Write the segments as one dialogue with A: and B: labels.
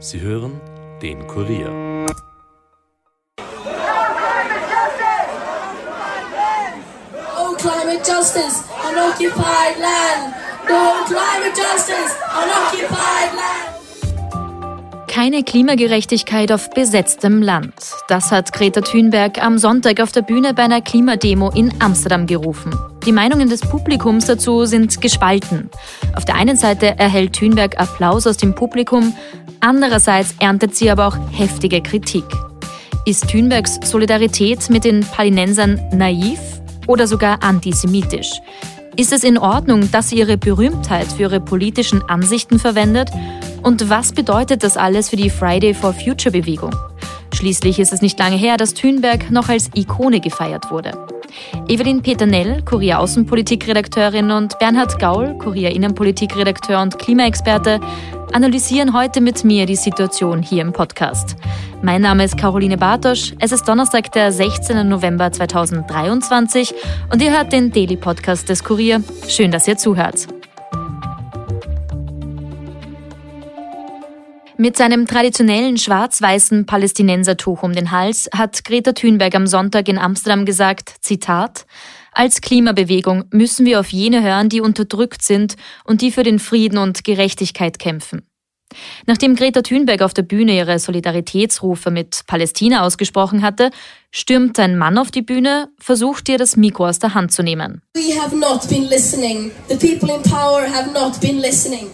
A: Sie hören den Kurier.
B: No climate justice on occupied land. No climate justice on occupied land.
C: Keine Klimagerechtigkeit auf besetztem Land. Das hat Greta Thunberg am Sonntag auf der Bühne bei einer Klimademo in Amsterdam gerufen. Die Meinungen des Publikums dazu sind gespalten. Auf der einen Seite erhält Thunberg Applaus aus dem Publikum, andererseits erntet sie aber auch heftige Kritik. Ist Thunbergs Solidarität mit den Palinensern naiv oder sogar antisemitisch? Ist es in Ordnung, dass sie ihre Berühmtheit für ihre politischen Ansichten verwendet? Und was bedeutet das alles für die Friday for Future Bewegung? Schließlich ist es nicht lange her, dass Thunberg noch als Ikone gefeiert wurde. Evelyn Peternell, Kurier Außenpolitikredakteurin und Bernhard Gaul, Kurier Innenpolitikredakteur und Klimaexperte, analysieren heute mit mir die Situation hier im Podcast. Mein Name ist Caroline Bartosch. Es ist Donnerstag, der 16. November 2023 und ihr hört den Daily Podcast des Kurier. Schön, dass ihr zuhört. Mit seinem traditionellen schwarz-weißen Palästinensertuch um den Hals hat Greta Thunberg am Sonntag in Amsterdam gesagt, Zitat, als Klimabewegung müssen wir auf jene hören, die unterdrückt sind und die für den Frieden und Gerechtigkeit kämpfen. Nachdem Greta Thunberg auf der Bühne ihre Solidaritätsrufe mit Palästina ausgesprochen hatte, stürmt ein Mann auf die Bühne, versucht ihr das Mikro aus der Hand zu nehmen.
B: We have not been listening. The people in power have not been listening.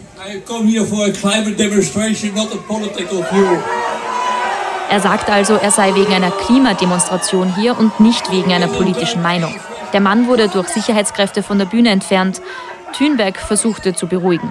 C: Er sagt also, er sei wegen einer Klimademonstration hier und nicht wegen einer politischen Meinung. Der Mann wurde durch Sicherheitskräfte von der Bühne entfernt. Thünberg versuchte zu beruhigen.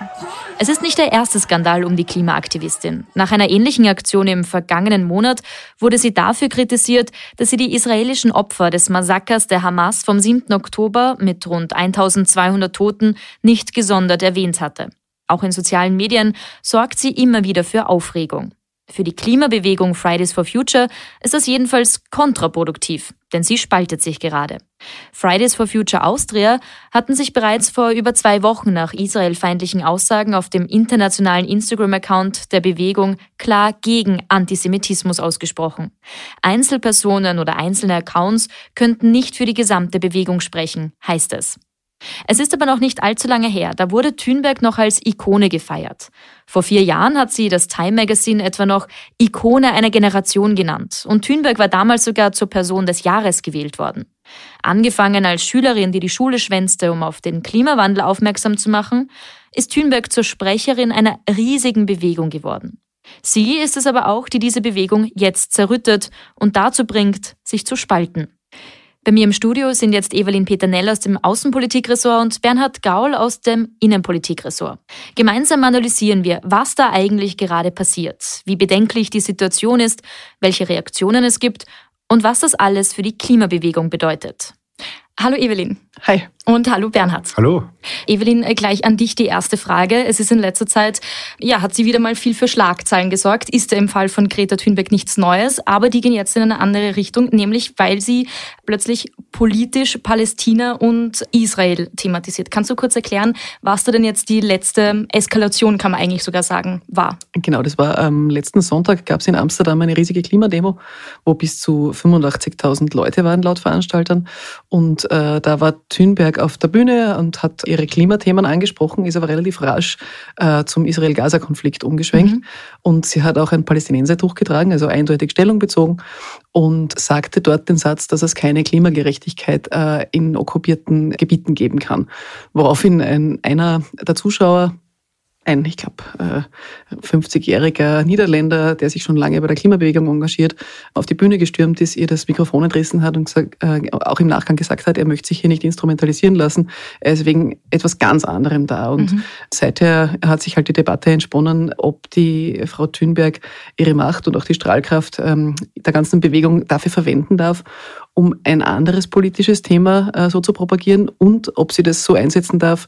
C: Es ist nicht der erste Skandal um die Klimaaktivistin. Nach einer ähnlichen Aktion im vergangenen Monat wurde sie dafür kritisiert, dass sie die israelischen Opfer des Massakers der Hamas vom 7. Oktober mit rund 1200 Toten nicht gesondert erwähnt hatte. Auch in sozialen Medien sorgt sie immer wieder für Aufregung. Für die Klimabewegung Fridays for Future ist das jedenfalls kontraproduktiv, denn sie spaltet sich gerade. Fridays for Future Austria hatten sich bereits vor über zwei Wochen nach israelfeindlichen Aussagen auf dem internationalen Instagram-Account der Bewegung klar gegen Antisemitismus ausgesprochen. Einzelpersonen oder einzelne Accounts könnten nicht für die gesamte Bewegung sprechen, heißt es. Es ist aber noch nicht allzu lange her, da wurde Thünberg noch als Ikone gefeiert. Vor vier Jahren hat sie das Time Magazine etwa noch Ikone einer Generation genannt und Thünberg war damals sogar zur Person des Jahres gewählt worden. Angefangen als Schülerin, die die Schule schwänzte, um auf den Klimawandel aufmerksam zu machen, ist Thünberg zur Sprecherin einer riesigen Bewegung geworden. Sie ist es aber auch, die diese Bewegung jetzt zerrüttet und dazu bringt, sich zu spalten. Bei mir im Studio sind jetzt Evelyn Peternell aus dem Außenpolitikressort und Bernhard Gaul aus dem Innenpolitikressort. Gemeinsam analysieren wir, was da eigentlich gerade passiert, wie bedenklich die Situation ist, welche Reaktionen es gibt und was das alles für die Klimabewegung bedeutet. Hallo Evelyn.
D: Hi.
C: Und hallo Bernhard.
E: Hallo.
C: Evelyn, äh, gleich an dich die erste Frage. Es ist in letzter Zeit, ja, hat sie wieder mal viel für Schlagzeilen gesorgt. Ist ja im Fall von Greta Thunberg nichts Neues, aber die gehen jetzt in eine andere Richtung, nämlich weil sie plötzlich politisch Palästina und Israel thematisiert. Kannst du kurz erklären, was da denn jetzt die letzte Eskalation, kann man eigentlich sogar sagen, war?
D: Genau, das war am letzten Sonntag, gab es in Amsterdam eine riesige Klimademo, wo bis zu 85.000 Leute waren laut Veranstaltern. Und äh, da war Thunberg auf der Bühne und hat ihre Klimathemen angesprochen, ist aber relativ rasch äh, zum Israel-Gaza-Konflikt umgeschwenkt. Mhm. Und sie hat auch ein Palästinensertuch getragen, also eindeutig Stellung bezogen und sagte dort den Satz, dass es keine Klimagerechtigkeit äh, in okkupierten Gebieten geben kann. Woraufhin ein, einer der Zuschauer ein, ich glaube, 50-jähriger Niederländer, der sich schon lange bei der Klimabewegung engagiert, auf die Bühne gestürmt ist, ihr das Mikrofon entrissen hat und gesagt, äh, auch im Nachgang gesagt hat, er möchte sich hier nicht instrumentalisieren lassen. Er ist wegen etwas ganz anderem da. Und mhm. seither hat sich halt die Debatte entsponnen, ob die Frau Thünberg ihre Macht und auch die Strahlkraft ähm, der ganzen Bewegung dafür verwenden darf, um ein anderes politisches Thema äh, so zu propagieren und ob sie das so einsetzen darf,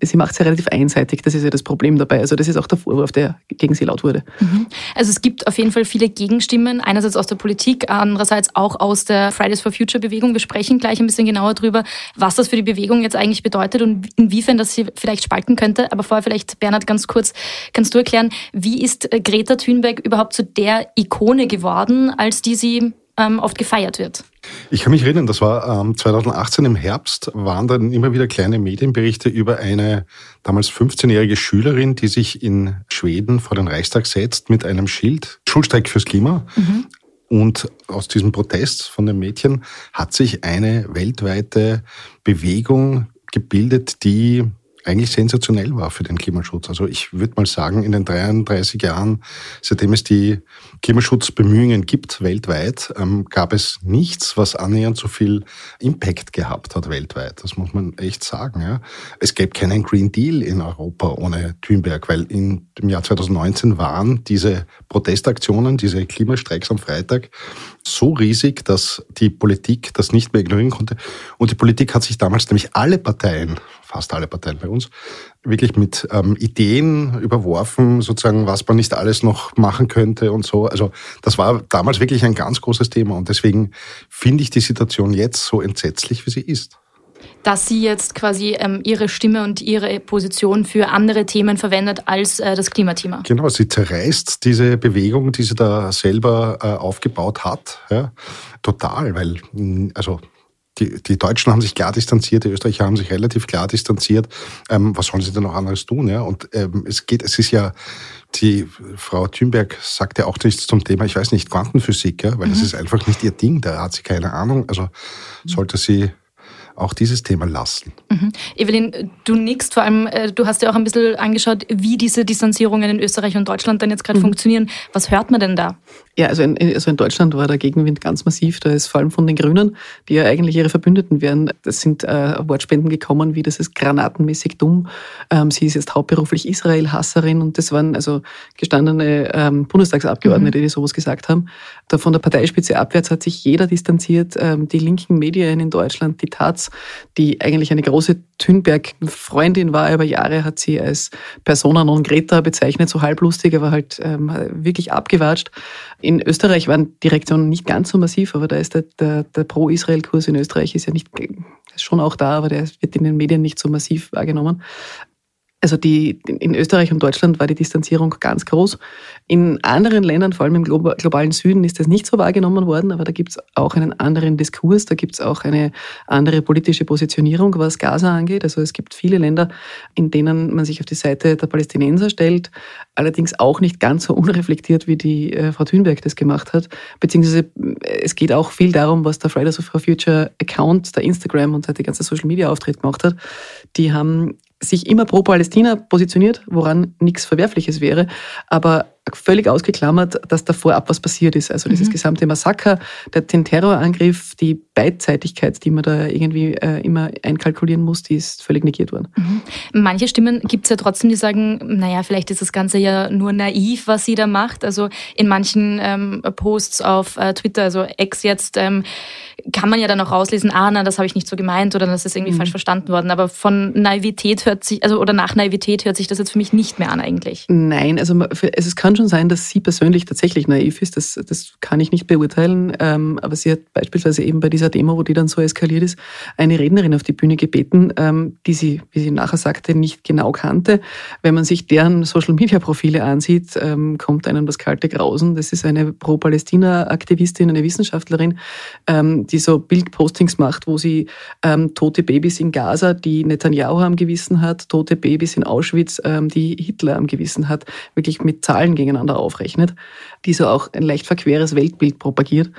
D: sie macht es ja relativ einseitig. Das ist ja das Problem dabei. Also das ist auch der Vorwurf, der gegen sie laut wurde.
F: Mhm. Also es gibt auf jeden Fall viele Gegenstimmen, einerseits aus der Politik, andererseits auch aus der Fridays for Future Bewegung. Wir sprechen gleich ein bisschen genauer darüber, was das für die Bewegung jetzt eigentlich bedeutet und inwiefern das sie vielleicht spalten könnte. Aber vorher vielleicht, Bernhard, ganz kurz, kannst du erklären, wie ist Greta Thunberg überhaupt zu der Ikone geworden, als die sie ähm, oft gefeiert wird.
E: Ich kann mich erinnern, das war ähm, 2018 im Herbst, waren dann immer wieder kleine Medienberichte über eine damals 15-jährige Schülerin, die sich in Schweden vor den Reichstag setzt mit einem Schild, Schulstreik fürs Klima. Mhm. Und aus diesem Protest von den Mädchen hat sich eine weltweite Bewegung gebildet, die eigentlich sensationell war für den Klimaschutz. Also ich würde mal sagen, in den 33 Jahren, seitdem es die Klimaschutzbemühungen gibt weltweit, ähm, gab es nichts, was annähernd so viel Impact gehabt hat weltweit. Das muss man echt sagen. Ja. Es gäbe keinen Green Deal in Europa ohne Thünberg, weil in dem Jahr 2019 waren diese Protestaktionen, diese Klimastreiks am Freitag so riesig, dass die Politik das nicht mehr ignorieren konnte. Und die Politik hat sich damals nämlich alle Parteien, fast alle Parteien bei uns, wirklich mit ähm, Ideen überworfen, sozusagen, was man nicht alles noch machen könnte und so. Also das war damals wirklich ein ganz großes Thema. Und deswegen finde ich die Situation jetzt so entsetzlich, wie sie ist
F: dass sie jetzt quasi ähm, ihre Stimme und ihre Position für andere Themen verwendet als äh, das Klimathema.
E: Genau, sie zerreißt diese Bewegung, die sie da selber äh, aufgebaut hat, ja, total, weil also die, die Deutschen haben sich klar distanziert, die Österreicher haben sich relativ klar distanziert. Ähm, was sollen sie denn noch anderes tun? Ja? Und ähm, es geht, es ist ja, die Frau Thünberg sagt ja auch nichts zum Thema, ich weiß nicht, Quantenphysik, ja? weil mhm. das ist einfach nicht ihr Ding, da hat sie keine Ahnung. Also sollte sie auch dieses Thema lassen.
F: Mhm. Evelyn, du nickst, vor allem, äh, du hast ja auch ein bisschen angeschaut, wie diese Distanzierungen in Österreich und Deutschland dann jetzt gerade mhm. funktionieren. Was hört man denn da?
D: Ja, also in, also in Deutschland war der Gegenwind ganz massiv. Da ist vor allem von den Grünen, die ja eigentlich ihre Verbündeten wären, das sind äh, Wortspenden gekommen, wie das ist granatenmäßig dumm. Ähm, sie ist jetzt hauptberuflich Israel-Hasserin und das waren also gestandene ähm, Bundestagsabgeordnete, mhm. die sowas gesagt haben. Da von der Parteispitze abwärts hat sich jeder distanziert. Ähm, die linken Medien in Deutschland, die Taz, die eigentlich eine große Thünberg-Freundin war über Jahre, hat sie als Persona non greta bezeichnet, so halblustig, aber halt ähm, wirklich abgewatscht. In Österreich waren die Reaktionen nicht ganz so massiv, aber da ist der, der, der Pro-Israel-Kurs in Österreich ist ja nicht ist schon auch da, aber der wird in den Medien nicht so massiv wahrgenommen. Also die, in Österreich und Deutschland war die Distanzierung ganz groß. In anderen Ländern, vor allem im globalen Süden, ist das nicht so wahrgenommen worden, aber da gibt es auch einen anderen Diskurs, da gibt es auch eine andere politische Positionierung, was Gaza angeht. Also es gibt viele Länder, in denen man sich auf die Seite der Palästinenser stellt, allerdings auch nicht ganz so unreflektiert, wie die äh, Frau Thünberg das gemacht hat. Beziehungsweise äh, es geht auch viel darum, was der Fridays for Future Account, der Instagram und der ganze Social Media Auftritt gemacht hat. Die haben sich immer pro Palästina positioniert, woran nichts Verwerfliches wäre, aber völlig ausgeklammert, dass da vorab was passiert ist. Also dieses mhm. gesamte Massaker, der, den Terrorangriff, die Beidseitigkeit, die man da irgendwie äh, immer einkalkulieren muss, die ist völlig negiert worden.
F: Mhm. Manche Stimmen gibt es ja trotzdem, die sagen, naja, vielleicht ist das Ganze ja nur naiv, was sie da macht. Also in manchen ähm, Posts auf äh, Twitter, also Ex jetzt, ähm, kann man ja dann auch rauslesen, ah, na, das habe ich nicht so gemeint oder das ist irgendwie mhm. falsch verstanden worden. Aber von Naivität hört sich, also oder nach Naivität hört sich das jetzt für mich nicht mehr an eigentlich.
D: Nein, also es schon sein, dass sie persönlich tatsächlich naiv ist. Das, das kann ich nicht beurteilen. Ähm, aber sie hat beispielsweise eben bei dieser Demo, wo die dann so eskaliert ist, eine Rednerin auf die Bühne gebeten, ähm, die sie, wie sie nachher sagte, nicht genau kannte. Wenn man sich deren Social-Media-Profile ansieht, ähm, kommt einem das kalte Grausen. Das ist eine Pro-Palästina-Aktivistin, eine Wissenschaftlerin, die so Bildpostings macht, wo sie ähm, tote Babys in Gaza, die Netanyahu am Gewissen hat, tote Babys in Auschwitz, ähm, die Hitler am Gewissen hat, wirklich mit Zahlen gegeneinander aufrechnet, die so auch ein leicht verqueres Weltbild propagiert.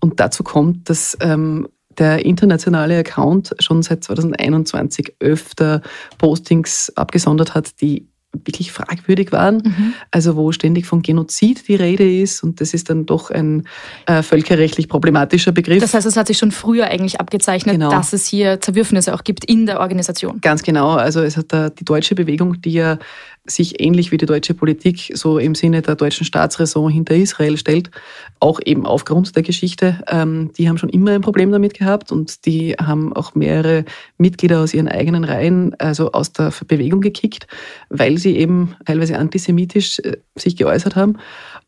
D: Und dazu kommt, dass ähm, der internationale Account schon seit 2021 öfter Postings abgesondert hat, die wirklich fragwürdig waren, mhm. also wo ständig von Genozid die Rede ist und das ist dann doch ein äh, völkerrechtlich problematischer Begriff.
F: Das heißt, es hat sich schon früher eigentlich abgezeichnet, genau. dass es hier Zerwürfnisse auch gibt in der Organisation.
D: Ganz genau, also es hat da die deutsche Bewegung, die ja sich ähnlich wie die deutsche Politik so im Sinne der deutschen Staatsräson hinter Israel stellt, auch eben aufgrund der Geschichte. Ähm, die haben schon immer ein Problem damit gehabt und die haben auch mehrere Mitglieder aus ihren eigenen Reihen, also aus der Bewegung gekickt, weil sie eben teilweise antisemitisch äh, sich geäußert haben.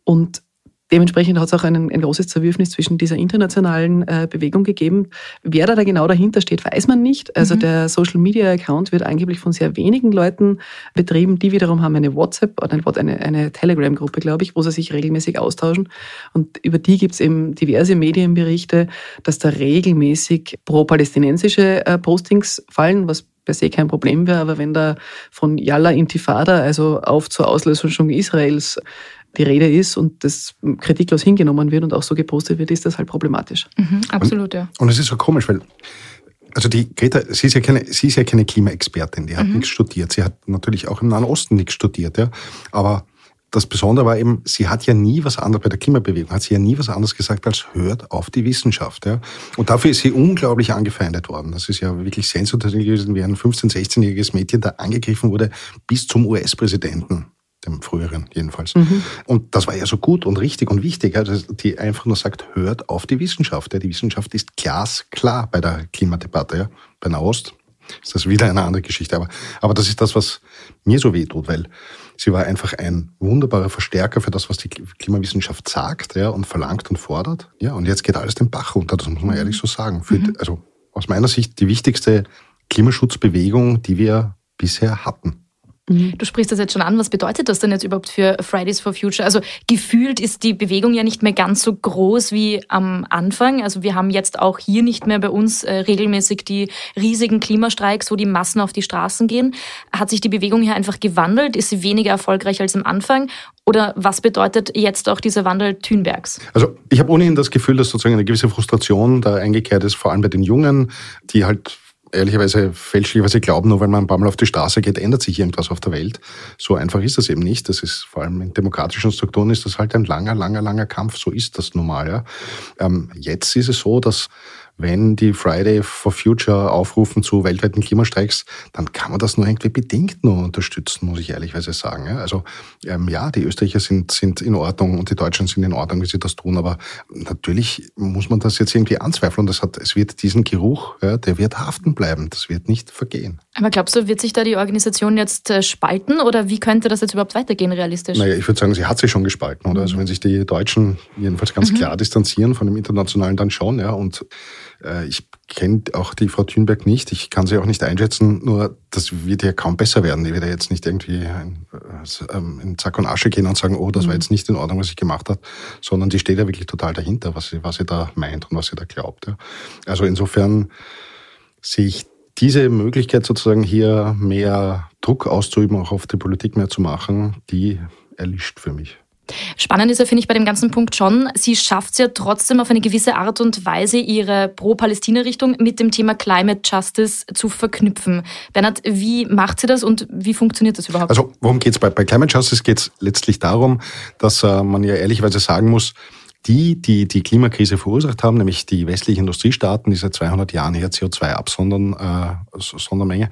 D: Und Dementsprechend hat es auch ein, ein, großes Zerwürfnis zwischen dieser internationalen äh, Bewegung gegeben. Wer da, da genau dahinter steht, weiß man nicht. Also mhm. der Social Media Account wird angeblich von sehr wenigen Leuten betrieben. Die wiederum haben eine WhatsApp oder eine, eine Telegram-Gruppe, glaube ich, wo sie sich regelmäßig austauschen. Und über die gibt es eben diverse Medienberichte, dass da regelmäßig pro-palästinensische äh, Postings fallen, was per se kein Problem wäre, aber wenn da von Yalla Intifada, also auf zur Auslösung Israels, die Rede ist und das kritiklos hingenommen wird und auch so gepostet wird, ist das halt problematisch.
C: Mhm, absolut,
E: ja. Und es ist so komisch, weil also die Greta, sie ist ja keine, sie ist ja keine Klimaexpertin, die hat mhm. nichts studiert. Sie hat natürlich auch im Nahen Osten nichts studiert, ja. Aber das Besondere war eben, sie hat ja nie was anderes bei der Klimabewegung, hat sie ja nie was anderes gesagt als hört auf die Wissenschaft. Ja. Und dafür ist sie unglaublich angefeindet worden. Das ist ja wirklich sensationell gewesen, wie ein 15-, 16-jähriges Mädchen da angegriffen wurde bis zum US-Präsidenten dem früheren jedenfalls. Mhm. Und das war ja so gut und richtig und wichtig, also die einfach nur sagt, hört auf die Wissenschaft. Ja. Die Wissenschaft ist glasklar bei der Klimadebatte. Ja. Bei Nahost ist das wieder eine andere Geschichte. Aber, aber das ist das, was mir so weh tut, weil sie war einfach ein wunderbarer Verstärker für das, was die Klimawissenschaft sagt ja, und verlangt und fordert. Ja, und jetzt geht alles den Bach runter, das muss man ehrlich so sagen. Für, mhm. Also aus meiner Sicht die wichtigste Klimaschutzbewegung, die wir bisher hatten.
C: Mhm. Du sprichst das jetzt schon an. Was bedeutet das denn jetzt überhaupt für Fridays for Future? Also gefühlt ist die Bewegung ja nicht mehr ganz so groß wie am Anfang. Also wir haben jetzt auch hier nicht mehr bei uns äh, regelmäßig die riesigen Klimastreiks, wo die Massen auf die Straßen gehen. Hat sich die Bewegung hier einfach gewandelt? Ist sie weniger erfolgreich als am Anfang? Oder was bedeutet jetzt auch dieser Wandel Thünbergs?
E: Also ich habe ohnehin das Gefühl, dass sozusagen eine gewisse Frustration da eingekehrt ist, vor allem bei den Jungen, die halt ehrlicherweise fälschlicherweise glauben, nur weil man ein paar Mal auf die Straße geht, ändert sich irgendwas auf der Welt. So einfach ist das eben nicht. Das ist vor allem in demokratischen Strukturen ist das halt ein langer, langer, langer Kampf. So ist das normal. Ja. Ähm, jetzt ist es so, dass wenn die Friday for Future aufrufen zu weltweiten Klimastreiks, dann kann man das nur irgendwie bedingt nur unterstützen, muss ich ehrlichweise sagen. Also ähm, ja, die Österreicher sind, sind in Ordnung und die Deutschen sind in Ordnung, wie sie das tun, aber natürlich muss man das jetzt irgendwie anzweifeln. Das hat, es wird diesen Geruch, ja, der wird haften bleiben, das wird nicht vergehen.
C: Aber glaubst du, wird sich da die Organisation jetzt äh, spalten oder wie könnte das jetzt überhaupt weitergehen realistisch?
E: Naja, ich würde sagen, sie hat sich schon gespalten, oder? Also wenn sich die Deutschen jedenfalls ganz mhm. klar distanzieren von dem Internationalen, dann schon, ja, und ich kenne auch die Frau Thünberg nicht. Ich kann sie auch nicht einschätzen. Nur das wird ja kaum besser werden. Die wird ja jetzt nicht irgendwie in, äh, ähm, in Zack und Asche gehen und sagen, oh, das war mhm. jetzt nicht in Ordnung, was ich gemacht habe, sondern die steht ja wirklich total dahinter, was sie, was sie da meint und was sie da glaubt. Ja. Also insofern sehe ich diese Möglichkeit sozusagen hier mehr Druck auszuüben, auch auf die Politik mehr zu machen, die erlischt für mich.
C: Spannend ist ja, finde ich, bei dem ganzen Punkt schon, sie schafft es ja trotzdem auf eine gewisse Art und Weise, ihre Pro-Palästina-Richtung mit dem Thema Climate Justice zu verknüpfen. Bernhard, wie macht sie das und wie funktioniert das überhaupt?
E: Also, worum geht es bei, bei Climate Justice? Geht es letztlich darum, dass äh, man ja ehrlicherweise sagen muss, die, die die Klimakrise verursacht haben, nämlich die westlichen Industriestaaten, die seit 200 Jahren her CO2 absondern, äh, Sondermenge,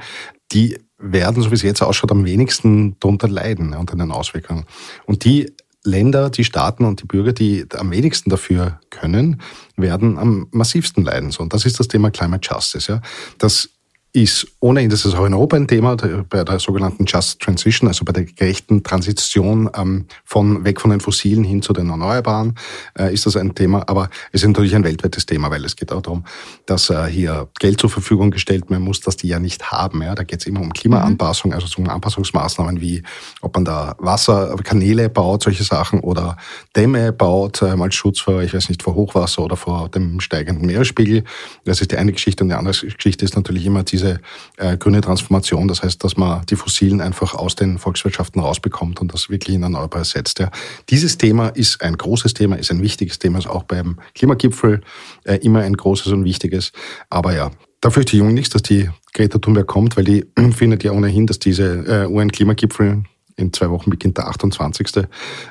E: die werden, so wie es jetzt ausschaut, am wenigsten darunter leiden unter den Auswirkungen. Und die Länder, die Staaten und die Bürger, die am wenigsten dafür können, werden am massivsten leiden. So, und das ist das Thema Climate Justice. Ja. Das ist ohnehin, das ist auch in Europa ein Thema, bei der sogenannten Just Transition, also bei der gerechten Transition ähm, von weg von den Fossilen hin zu den Erneuerbaren, äh, ist das ein Thema. Aber es ist natürlich ein weltweites Thema, weil es geht auch darum, dass äh, hier Geld zur Verfügung gestellt werden muss, das die ja nicht haben. Ja? Da geht es immer um Klimaanpassung, also um Anpassungsmaßnahmen wie, ob man da Wasserkanäle baut, solche Sachen, oder Dämme baut, äh, als Schutz vor, ich weiß nicht, vor Hochwasser oder vor dem steigenden Meeresspiegel. Das ist die eine Geschichte. Und die andere Geschichte ist natürlich immer diese diese äh, grüne Transformation. Das heißt, dass man die Fossilen einfach aus den Volkswirtschaften rausbekommt und das wirklich in Erneuerbare setzt. Ja. Dieses Thema ist ein großes Thema, ist ein wichtiges Thema, ist auch beim Klimagipfel äh, immer ein großes und wichtiges. Aber ja, da fürchte ich nichts, dass die Greta Thunberg kommt, weil die findet ja ohnehin, dass diese äh, UN-Klimagipfel in zwei Wochen beginnt der 28.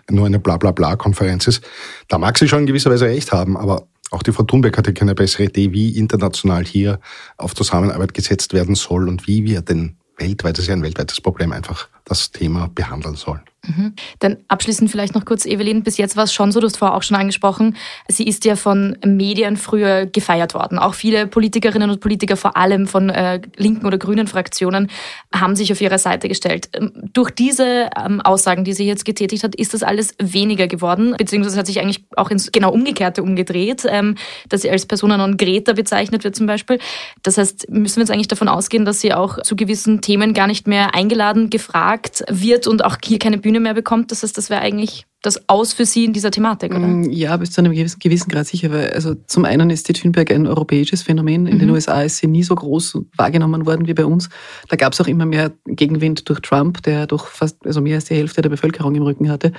E: nur eine Bla-Bla-Bla-Konferenz ist. Da mag sie schon in gewisser Weise recht haben, aber auch die Frau Thunberg hatte keine bessere Idee, wie international hier auf Zusammenarbeit gesetzt werden soll und wie wir den weltweit, das ist ja ein weltweites Problem, einfach das Thema behandeln soll.
C: Mhm. Dann abschließend vielleicht noch kurz, Evelyn, bis jetzt war es schon so, du hast vorher auch schon angesprochen, sie ist ja von Medien früher gefeiert worden. Auch viele Politikerinnen und Politiker, vor allem von äh, linken oder grünen Fraktionen, haben sich auf ihre Seite gestellt. Ähm, durch diese ähm, Aussagen, die sie jetzt getätigt hat, ist das alles weniger geworden, beziehungsweise hat sich eigentlich auch ins genau Umgekehrte umgedreht, ähm, dass sie als Persona non greta bezeichnet wird zum Beispiel. Das heißt, müssen wir jetzt eigentlich davon ausgehen, dass sie auch zu gewissen Themen gar nicht mehr eingeladen, gefragt wird und auch hier keine Bühne Bühne mehr bekommt. Das heißt, das wäre eigentlich das Aus für Sie in dieser Thematik, oder? Mm,
D: ja, bis zu einem gewissen Grad sicher. Weil also zum einen ist die Thunberg ein europäisches Phänomen. In mhm. den USA ist sie nie so groß wahrgenommen worden wie bei uns. Da gab es auch immer mehr Gegenwind durch Trump, der doch fast also mehr als die Hälfte der Bevölkerung im Rücken hatte.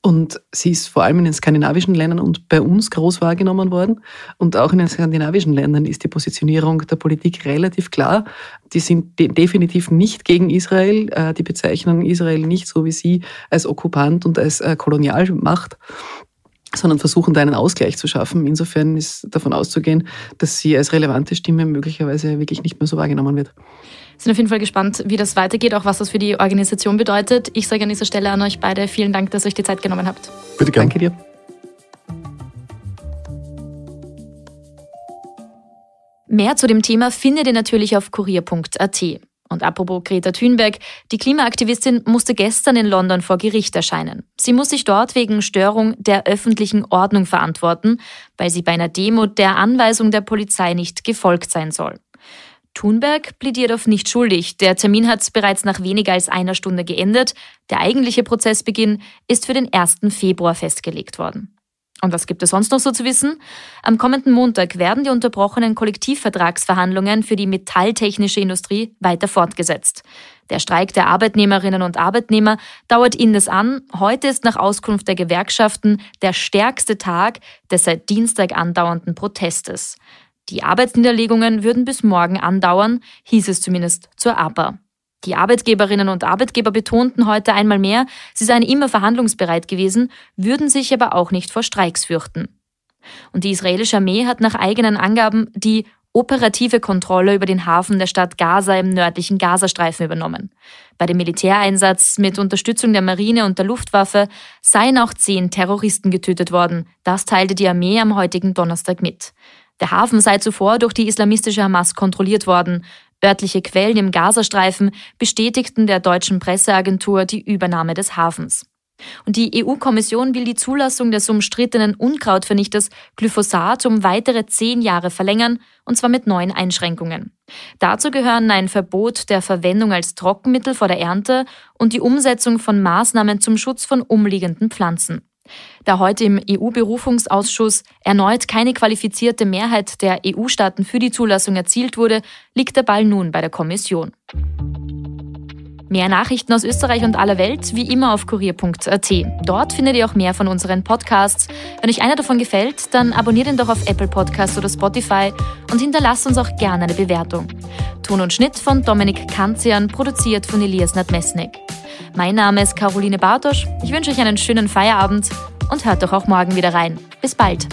D: Und sie ist vor allem in den skandinavischen Ländern und bei uns groß wahrgenommen worden. Und auch in den skandinavischen Ländern ist die Positionierung der Politik relativ klar. Die sind de definitiv nicht gegen Israel. Äh, die bezeichnen Israel nicht so wie sie als Okkupant und als äh, Kolonialmacht sondern versuchen da einen Ausgleich zu schaffen. Insofern ist davon auszugehen, dass sie als relevante Stimme möglicherweise wirklich nicht mehr so wahrgenommen wird
C: sind auf jeden Fall gespannt, wie das weitergeht, auch was das für die Organisation bedeutet. Ich sage an dieser Stelle an euch beide vielen Dank, dass ihr euch die Zeit genommen habt.
E: Bitte gerne. Danke dir.
C: Mehr zu dem Thema findet ihr natürlich auf kurier.at. Und apropos Greta Thunberg, die Klimaaktivistin musste gestern in London vor Gericht erscheinen. Sie muss sich dort wegen Störung der öffentlichen Ordnung verantworten, weil sie bei einer Demo der Anweisung der Polizei nicht gefolgt sein soll. Thunberg plädiert auf nicht schuldig. Der Termin hat bereits nach weniger als einer Stunde geendet. Der eigentliche Prozessbeginn ist für den 1. Februar festgelegt worden. Und was gibt es sonst noch so zu wissen? Am kommenden Montag werden die unterbrochenen Kollektivvertragsverhandlungen für die metalltechnische Industrie weiter fortgesetzt. Der Streik der Arbeitnehmerinnen und Arbeitnehmer dauert indes an. Heute ist nach Auskunft der Gewerkschaften der stärkste Tag des seit Dienstag andauernden Protestes. Die Arbeitsniederlegungen würden bis morgen andauern, hieß es zumindest zur APA. Die Arbeitgeberinnen und Arbeitgeber betonten heute einmal mehr, sie seien immer verhandlungsbereit gewesen, würden sich aber auch nicht vor Streiks fürchten. Und die israelische Armee hat nach eigenen Angaben die operative Kontrolle über den Hafen der Stadt Gaza im nördlichen Gazastreifen übernommen. Bei dem Militäreinsatz mit Unterstützung der Marine und der Luftwaffe seien auch zehn Terroristen getötet worden. Das teilte die Armee am heutigen Donnerstag mit. Der Hafen sei zuvor durch die islamistische Hamas kontrolliert worden. Örtliche Quellen im Gazastreifen bestätigten der deutschen Presseagentur die Übernahme des Hafens. Und die EU-Kommission will die Zulassung des umstrittenen Unkrautvernichters Glyphosat um weitere zehn Jahre verlängern, und zwar mit neuen Einschränkungen. Dazu gehören ein Verbot der Verwendung als Trockenmittel vor der Ernte und die Umsetzung von Maßnahmen zum Schutz von umliegenden Pflanzen. Da heute im EU-Berufungsausschuss erneut keine qualifizierte Mehrheit der EU-Staaten für die Zulassung erzielt wurde, liegt der Ball nun bei der Kommission. Mehr Nachrichten aus Österreich und aller Welt wie immer auf kurier.at. Dort findet ihr auch mehr von unseren Podcasts. Wenn euch einer davon gefällt, dann abonniert ihn doch auf Apple Podcasts oder Spotify und hinterlasst uns auch gerne eine Bewertung. Ton und Schnitt von Dominik Kanzian, produziert von Elias Nadmesnik. Mein Name ist Caroline Bartosch. Ich wünsche euch einen schönen Feierabend und hört doch auch morgen wieder rein. Bis bald.